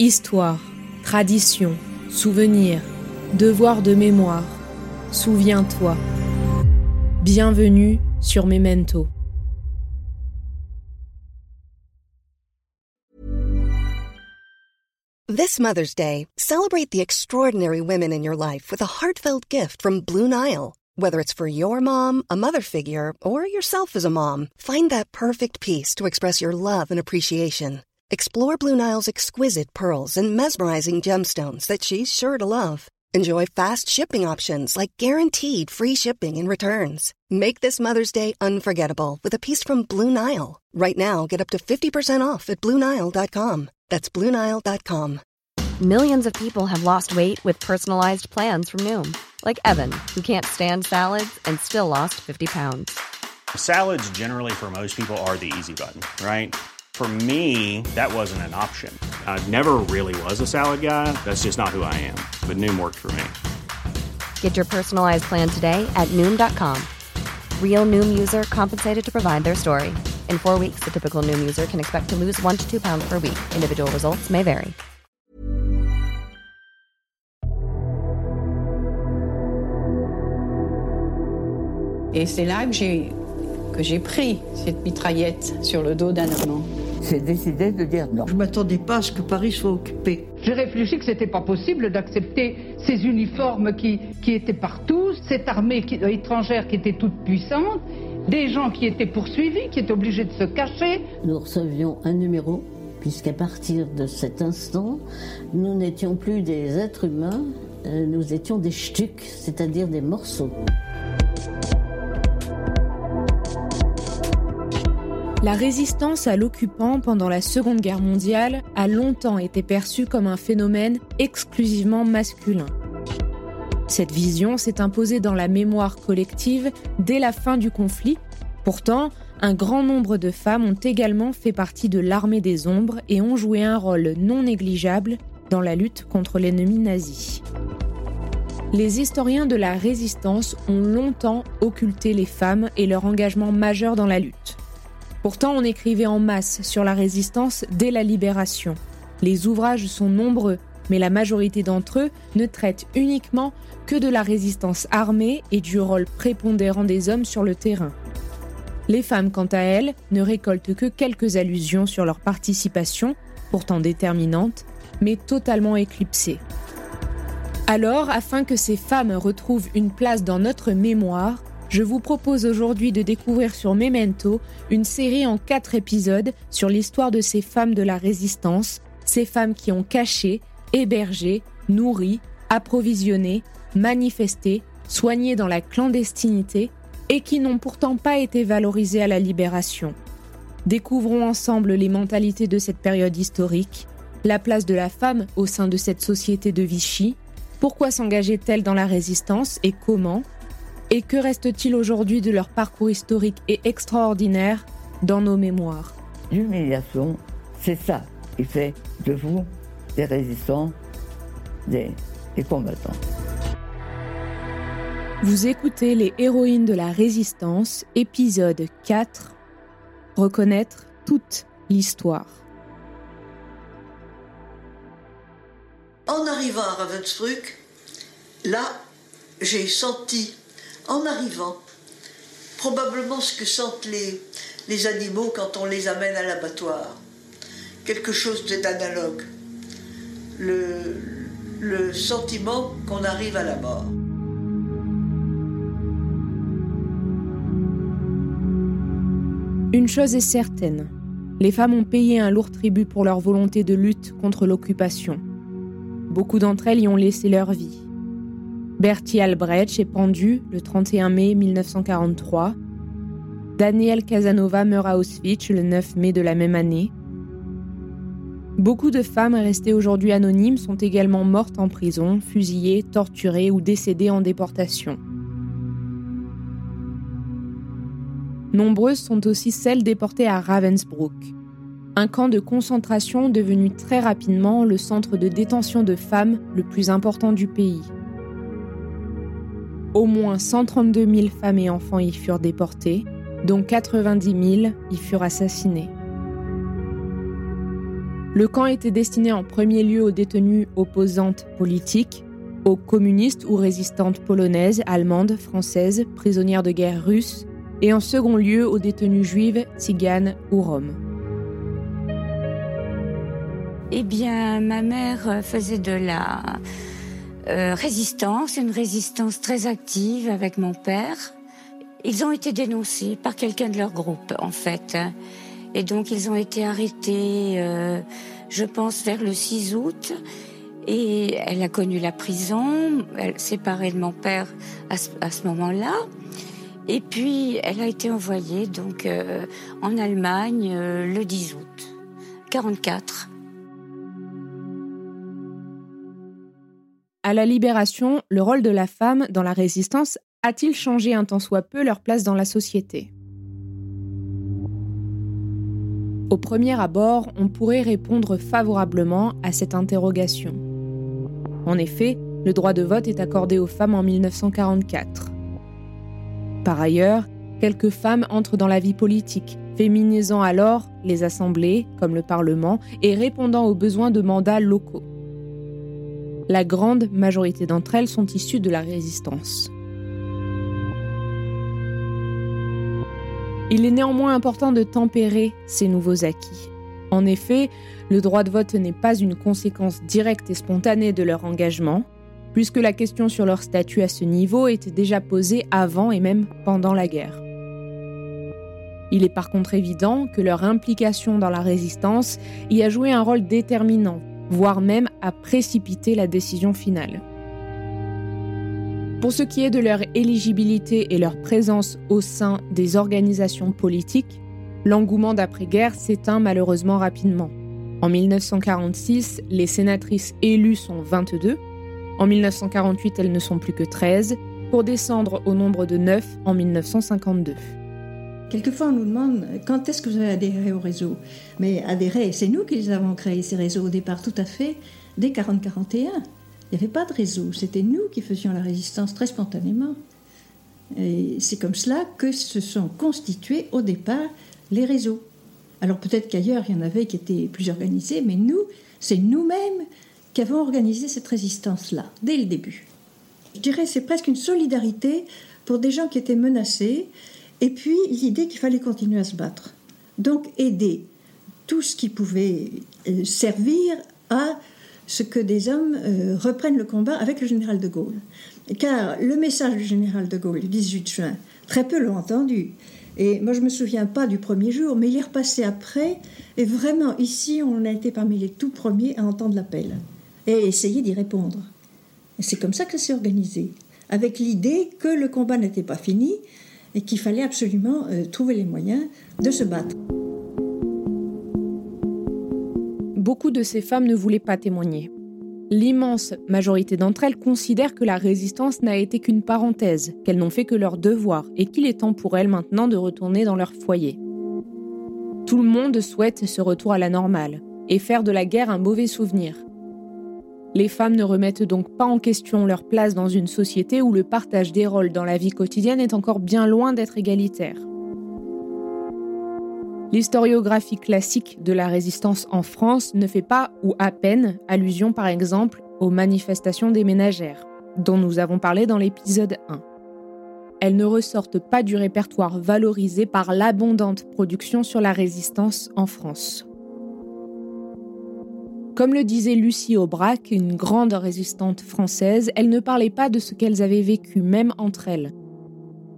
Histoire, tradition, souvenir, devoir de mémoire. Souviens-toi. Bienvenue sur Memento. This Mother's Day, celebrate the extraordinary women in your life with a heartfelt gift from Blue Nile. Whether it's for your mom, a mother figure, or yourself as a mom, find that perfect piece to express your love and appreciation. Explore Blue Nile's exquisite pearls and mesmerizing gemstones that she's sure to love. Enjoy fast shipping options like guaranteed free shipping and returns. Make this Mother's Day unforgettable with a piece from Blue Nile. Right now, get up to 50% off at BlueNile.com. That's BlueNile.com. Millions of people have lost weight with personalized plans from Noom, like Evan, who can't stand salads and still lost 50 pounds. Salads, generally, for most people, are the easy button, right? For me, that wasn't an option. I never really was a salad guy. That's just not who I am. But Noom worked for me. Get your personalized plan today at Noom.com. Real Noom user compensated to provide their story. In four weeks, the typical Noom user can expect to lose one to two pounds per week. Individual results may vary. Et c'est là que j'ai que j'ai pris cette mitraillette sur le dos d'un Allemand. J'ai décidé de dire non. Je m'attendais pas à ce que Paris soit occupé. J'ai réfléchi que c'était pas possible d'accepter ces uniformes qui, qui étaient partout, cette armée qui, étrangère qui était toute puissante, des gens qui étaient poursuivis, qui étaient obligés de se cacher. Nous recevions un numéro, puisqu'à partir de cet instant, nous n'étions plus des êtres humains, euh, nous étions des stucs, c'est-à-dire des morceaux. La résistance à l'occupant pendant la Seconde Guerre mondiale a longtemps été perçue comme un phénomène exclusivement masculin. Cette vision s'est imposée dans la mémoire collective dès la fin du conflit. Pourtant, un grand nombre de femmes ont également fait partie de l'armée des ombres et ont joué un rôle non négligeable dans la lutte contre l'ennemi nazi. Les historiens de la résistance ont longtemps occulté les femmes et leur engagement majeur dans la lutte. Pourtant, on écrivait en masse sur la résistance dès la libération. Les ouvrages sont nombreux, mais la majorité d'entre eux ne traitent uniquement que de la résistance armée et du rôle prépondérant des hommes sur le terrain. Les femmes, quant à elles, ne récoltent que quelques allusions sur leur participation, pourtant déterminante, mais totalement éclipsée. Alors, afin que ces femmes retrouvent une place dans notre mémoire, je vous propose aujourd'hui de découvrir sur Memento une série en quatre épisodes sur l'histoire de ces femmes de la résistance, ces femmes qui ont caché, hébergé, nourri, approvisionné, manifesté, soigné dans la clandestinité et qui n'ont pourtant pas été valorisées à la libération. Découvrons ensemble les mentalités de cette période historique, la place de la femme au sein de cette société de Vichy, pourquoi s'engageait-elle dans la résistance et comment et que reste-t-il aujourd'hui de leur parcours historique et extraordinaire dans nos mémoires? L'humiliation, c'est ça qui fait de vous des résistants, des, des combattants. Vous écoutez Les héroïnes de la résistance, épisode 4. Reconnaître toute l'histoire. En arrivant à Ravensbrück, là, j'ai senti en arrivant. Probablement ce que sentent les, animaux quand on les amène à l'abattoir. Quelque chose d'analogue. Le, le sentiment qu'on arrive à la mort. Une chose est certaine, les femmes ont payé un lourd tribut pour leur volonté de lutte contre l'occupation. Beaucoup d'entre elles y ont laissé leur vie. Bertie Albrecht est pendu le 31 mai 1943. Daniel Casanova meurt à Auschwitz le 9 mai de la même année. Beaucoup de femmes restées aujourd'hui anonymes sont également mortes en prison, fusillées, torturées ou décédées en déportation. Nombreuses sont aussi celles déportées à Ravensbrück, un camp de concentration devenu très rapidement le centre de détention de femmes le plus important du pays. Au moins 132 000 femmes et enfants y furent déportés, dont 90 000 y furent assassinés. Le camp était destiné en premier lieu aux détenues opposantes politiques, aux communistes ou résistantes polonaises, allemandes, françaises, prisonnières de guerre russes, et en second lieu aux détenues juives, tziganes ou roms. Eh bien, ma mère faisait de la euh, résistance, une résistance très active avec mon père. Ils ont été dénoncés par quelqu'un de leur groupe, en fait. Et donc, ils ont été arrêtés, euh, je pense, vers le 6 août. Et elle a connu la prison, elle séparée de mon père à ce, moment-là. Et puis, elle a été envoyée donc euh, en Allemagne le 10 août 44. À la libération, le rôle de la femme dans la résistance a-t-il changé un tant soit peu leur place dans la société? Au premier abord, on pourrait répondre favorablement à cette interrogation. En effet, le droit de vote est accordé aux femmes en 1944. Par ailleurs, quelques femmes entrent dans la vie politique, féminisant alors les assemblées, comme le Parlement, et répondant aux besoins de mandats locaux. La grande majorité d'entre elles sont issues de la résistance. Il est néanmoins important de tempérer ces nouveaux acquis. En effet, le droit de vote n'est pas une conséquence directe et spontanée de leur engagement, puisque la question sur leur statut à ce niveau était déjà posée avant et même pendant la guerre. Il est par contre évident que leur implication dans la résistance y a joué un rôle déterminant voire même à précipiter la décision finale. Pour ce qui est de leur éligibilité et leur présence au sein des organisations politiques, l'engouement d'après-guerre s'éteint malheureusement rapidement. En 1946, les sénatrices élues sont 22, en 1948 elles ne sont plus que 13, pour descendre au nombre de 9 en 1952. Quelquefois, on nous demande quand est-ce que vous avez adhéré au réseau? Mais adhérer, c'est nous qui les avons créés, ces réseaux, au départ, tout à fait, dès 40-41. Il n'y avait pas de réseau, c'était nous qui faisions la résistance très spontanément. Et c'est comme cela que se sont constitués au départ les réseaux. Alors peut-être qu'ailleurs, il y en avait qui étaient plus organisés, mais nous, c'est nous-mêmes qui avons organisé cette résistance-là, dès le début. Je dirais c'est presque une solidarité pour des gens qui étaient menacés, et puis l'idée qu'il fallait continuer à se battre. Donc aider tout ce qui pouvait euh, servir à ce que des hommes euh, reprennent le combat avec le général de Gaulle. Car le message du général de Gaulle du 18 juin, très peu l'ont entendu. Et moi, je ne me souviens pas du premier jour, mais il est repassé après. Et vraiment, ici, on a été parmi les tout premiers à entendre l'appel et essayer d'y répondre. C'est comme ça que ça s'est organisé, avec l'idée que le combat n'était pas fini, et qu'il fallait absolument euh, trouver les moyens de se battre. Beaucoup de ces femmes ne voulaient pas témoigner. L'immense majorité d'entre elles considèrent que la résistance n'a été qu'une parenthèse, qu'elles n'ont fait que leur devoir et qu'il est temps pour elles maintenant de retourner dans leur foyer. Tout le monde souhaite ce retour à la normale et faire de la guerre un mauvais souvenir, les femmes ne remettent donc pas en question leur place dans une société où le partage des rôles dans la vie quotidienne est encore bien loin d'être égalitaire. L'historiographie classique de la résistance en France ne fait pas, ou à peine, allusion par exemple aux manifestations des ménagères, dont nous avons parlé dans l'épisode 1. Elles ne ressortent pas du répertoire valorisé par l'abondante production sur la résistance en France. Comme le disait Lucie Aubrac, une grande résistante française, elles ne parlaient pas de ce qu'elles avaient vécu, même entre elles.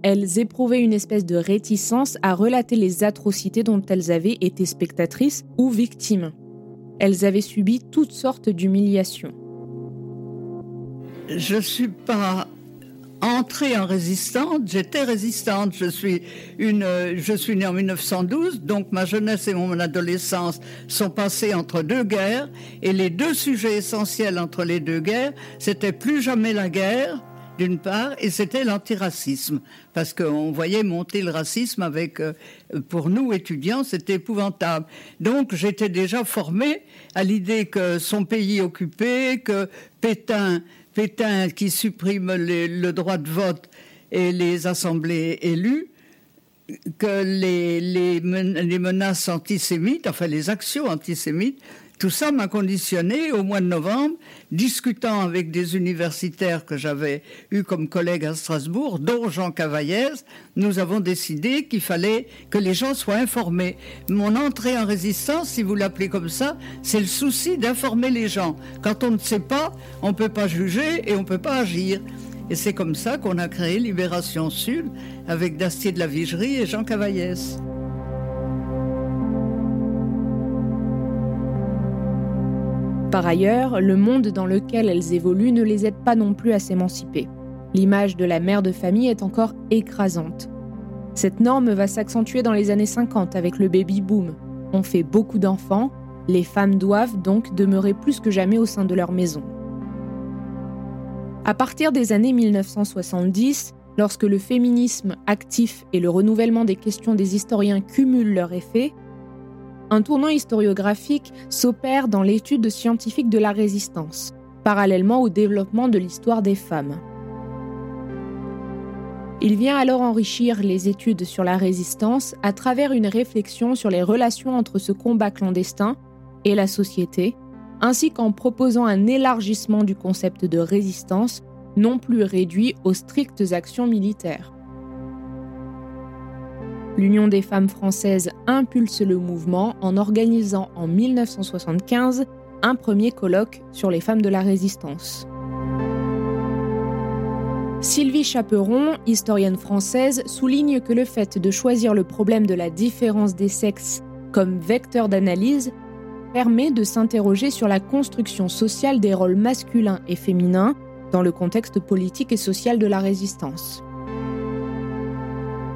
Elles éprouvaient une espèce de réticence à relater les atrocités dont elles avaient été spectatrices ou victimes. Elles avaient subi toutes sortes d'humiliations. Je ne suis pas entrée en résistante, j'étais résistante. Je suis, une, je suis née en 1912, donc ma jeunesse et mon adolescence sont passées entre deux guerres. Et les deux sujets essentiels entre les deux guerres, c'était plus jamais la guerre, d'une part, et c'était l'antiracisme, parce qu'on voyait monter le racisme avec, euh, pour nous étudiants, c'était épouvantable. Donc j'étais déjà formée à l'idée que son pays occupé, que Pétain Pétain qui supprime le droit de vote et les assemblées élues, que les, menaces antisémites, enfin les actions antisémites, tout ça m'a conditionné au mois de novembre, discutant avec des universitaires que j'avais eus comme collègues à Strasbourg, dont Jean Cavaillès, nous avons décidé qu'il fallait que les gens soient informés. Mon entrée en résistance, si vous l'appelez comme ça, c'est le souci d'informer les gens. Quand on ne sait pas, on ne peut pas juger et on ne peut pas agir. Et c'est comme ça qu'on a créé Libération Sud avec Dastier de la Vigerie et Jean Cavaillès. Par ailleurs, le monde dans lequel elles évoluent ne les aide pas non plus à s'émanciper. L'image de la mère de famille est encore écrasante. Cette norme va s'accentuer dans les années 50 avec le baby boom. On fait beaucoup d'enfants, les femmes doivent donc demeurer plus que jamais au sein de leur maison. À partir des années 1970, lorsque le féminisme actif et le renouvellement des questions des historiens cumulent leur effet, un tournant historiographique s'opère dans l'étude scientifique de la résistance, parallèlement au développement de l'histoire des femmes. Il vient alors enrichir les études sur la résistance à travers une réflexion sur les relations entre ce combat clandestin et la société, ainsi qu'en proposant un élargissement du concept de résistance, non plus réduit aux strictes actions militaires. L'Union des femmes françaises impulse le mouvement en organisant en 1975 un premier colloque sur les femmes de la résistance. Sylvie Chaperon, historienne française, souligne que le fait de choisir le problème de la différence des sexes comme vecteur d'analyse permet de s'interroger sur la construction sociale des rôles masculins et féminins dans le contexte politique et social de la résistance.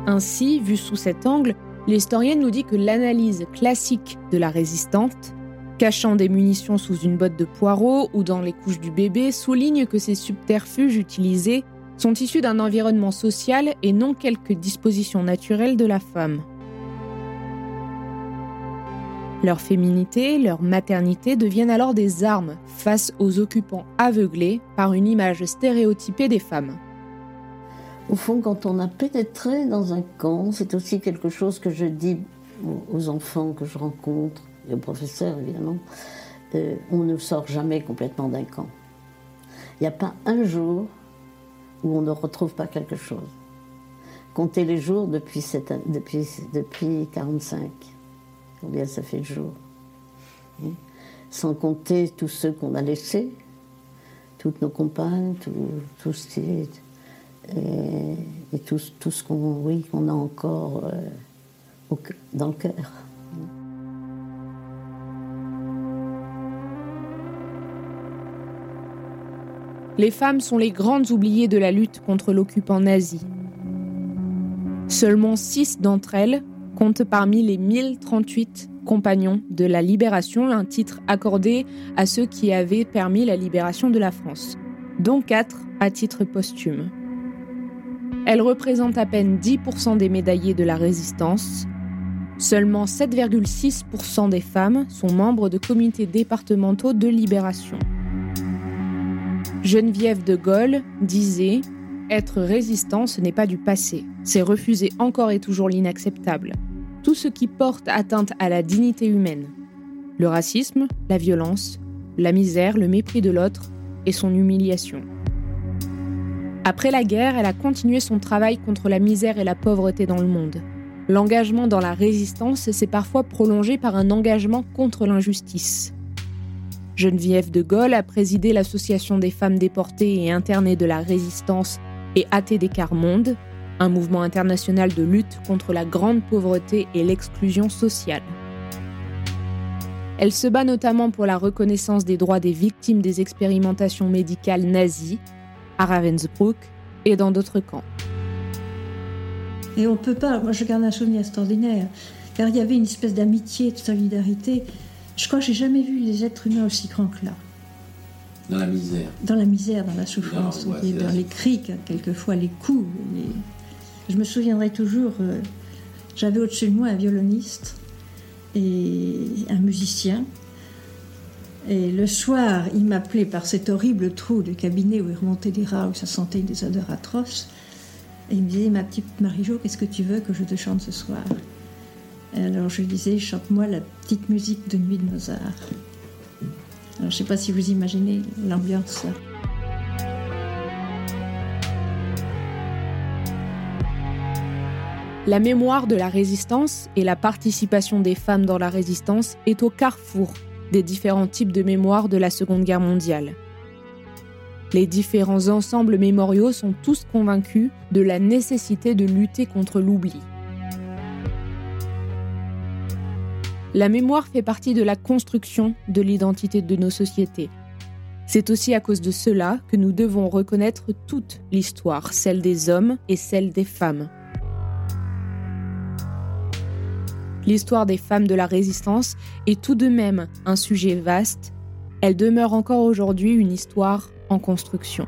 Ainsi, vu sous cet angle, l'historienne nous dit que l'analyse classique de la résistante, cachant des munitions sous une botte de poireaux ou dans les couches du bébé, souligne que ces subterfuges utilisés sont issus d'un environnement social et non quelques dispositions naturelles de la femme. Leur féminité, leur maternité deviennent alors des armes face aux occupants aveuglés par une image stéréotypée des femmes. Au fond, quand on a pénétré dans un camp, c'est aussi quelque chose que je dis aux enfants que je rencontre, et aux professeurs évidemment, euh, on ne sort jamais complètement d'un camp. Il n'y a pas un jour où on ne retrouve pas quelque chose. Comptez les jours depuis, cette, depuis, depuis 45. Combien ça fait de jours hein? Sans compter tous ceux qu'on a laissés, toutes nos compagnes, tout ce qui est et, tout, ce qu'on a encore euh, dans le cœur. Les femmes sont les grandes oubliées de la lutte contre l'occupant nazi. Seulement six d'entre elles comptent parmi les 1038 compagnons de la libération, un titre accordé à ceux qui avaient permis la libération de la France, dont quatre à titre posthume. Elle représente à peine 10% des médaillés de la résistance. Seulement 7,6% des femmes sont membres de comités départementaux de libération. Geneviève de Gaulle disait Être résistant, ce n'est pas du passé, c'est refuser encore et toujours l'inacceptable. Tout ce qui porte atteinte à la dignité humaine. Le racisme, la violence, la misère, le mépris de l'autre et son humiliation. Après la guerre, elle a continué son travail contre la misère et la pauvreté dans le monde. L'engagement dans la résistance s'est parfois prolongé par un engagement contre l'injustice. Geneviève de Gaulle a présidé l'Association des femmes déportées et internées de la résistance et ATD Monde, un mouvement international de lutte contre la grande pauvreté et l'exclusion sociale. Elle se bat notamment pour la reconnaissance des droits des victimes des expérimentations médicales nazies à Ravensbrück et dans d'autres camps. Et on ne peut pas, moi je garde un souvenir extraordinaire, car il y avait une espèce d'amitié, de solidarité. Je crois que j'ai jamais vu les êtres humains aussi grands que là. Dans la misère. Dans la misère, dans la souffrance, dans, les cris, quelquefois les coups. Je me souviendrai toujours, euh, j'avais au-dessus de moi un violoniste et un musicien et le soir, il m'appelait par cet horrible trou de cabinet où il remontait des rats, où ça sentait des odeurs atroces. Et il me disait, ma petite Marie-Jo, qu'est-ce que tu veux que je te chante ce soir? Alors je lui disais, chante-moi la petite musique de nuit de Mozart. Alors je ne sais pas si vous imaginez l'ambiance. La mémoire de la résistance et la participation des femmes dans la résistance est au carrefour des différents types de mémoire de la Seconde Guerre mondiale. Les différents ensembles mémoriaux sont tous convaincus de la nécessité de lutter contre l'oubli. La mémoire fait partie de la construction de l'identité de nos sociétés. C'est aussi à cause de cela que nous devons reconnaître toute l'histoire, celle des hommes et celle des femmes. L'histoire des femmes de la résistance est tout de même un sujet vaste. Elle demeure encore aujourd'hui une histoire en construction.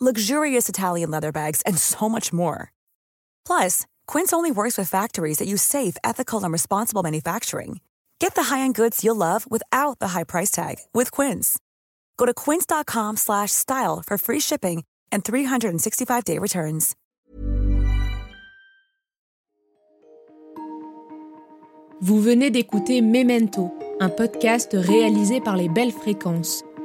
luxurious Italian leather bags, and so much more. Plus, Quince only works with factories that use safe, ethical, and responsible manufacturing. Get the high-end goods you'll love without the high price tag with Quince. Go to quince.com slash style for free shipping and 365-day returns. Vous venez d'écouter Memento, un podcast réalisé par les Belles Fréquences.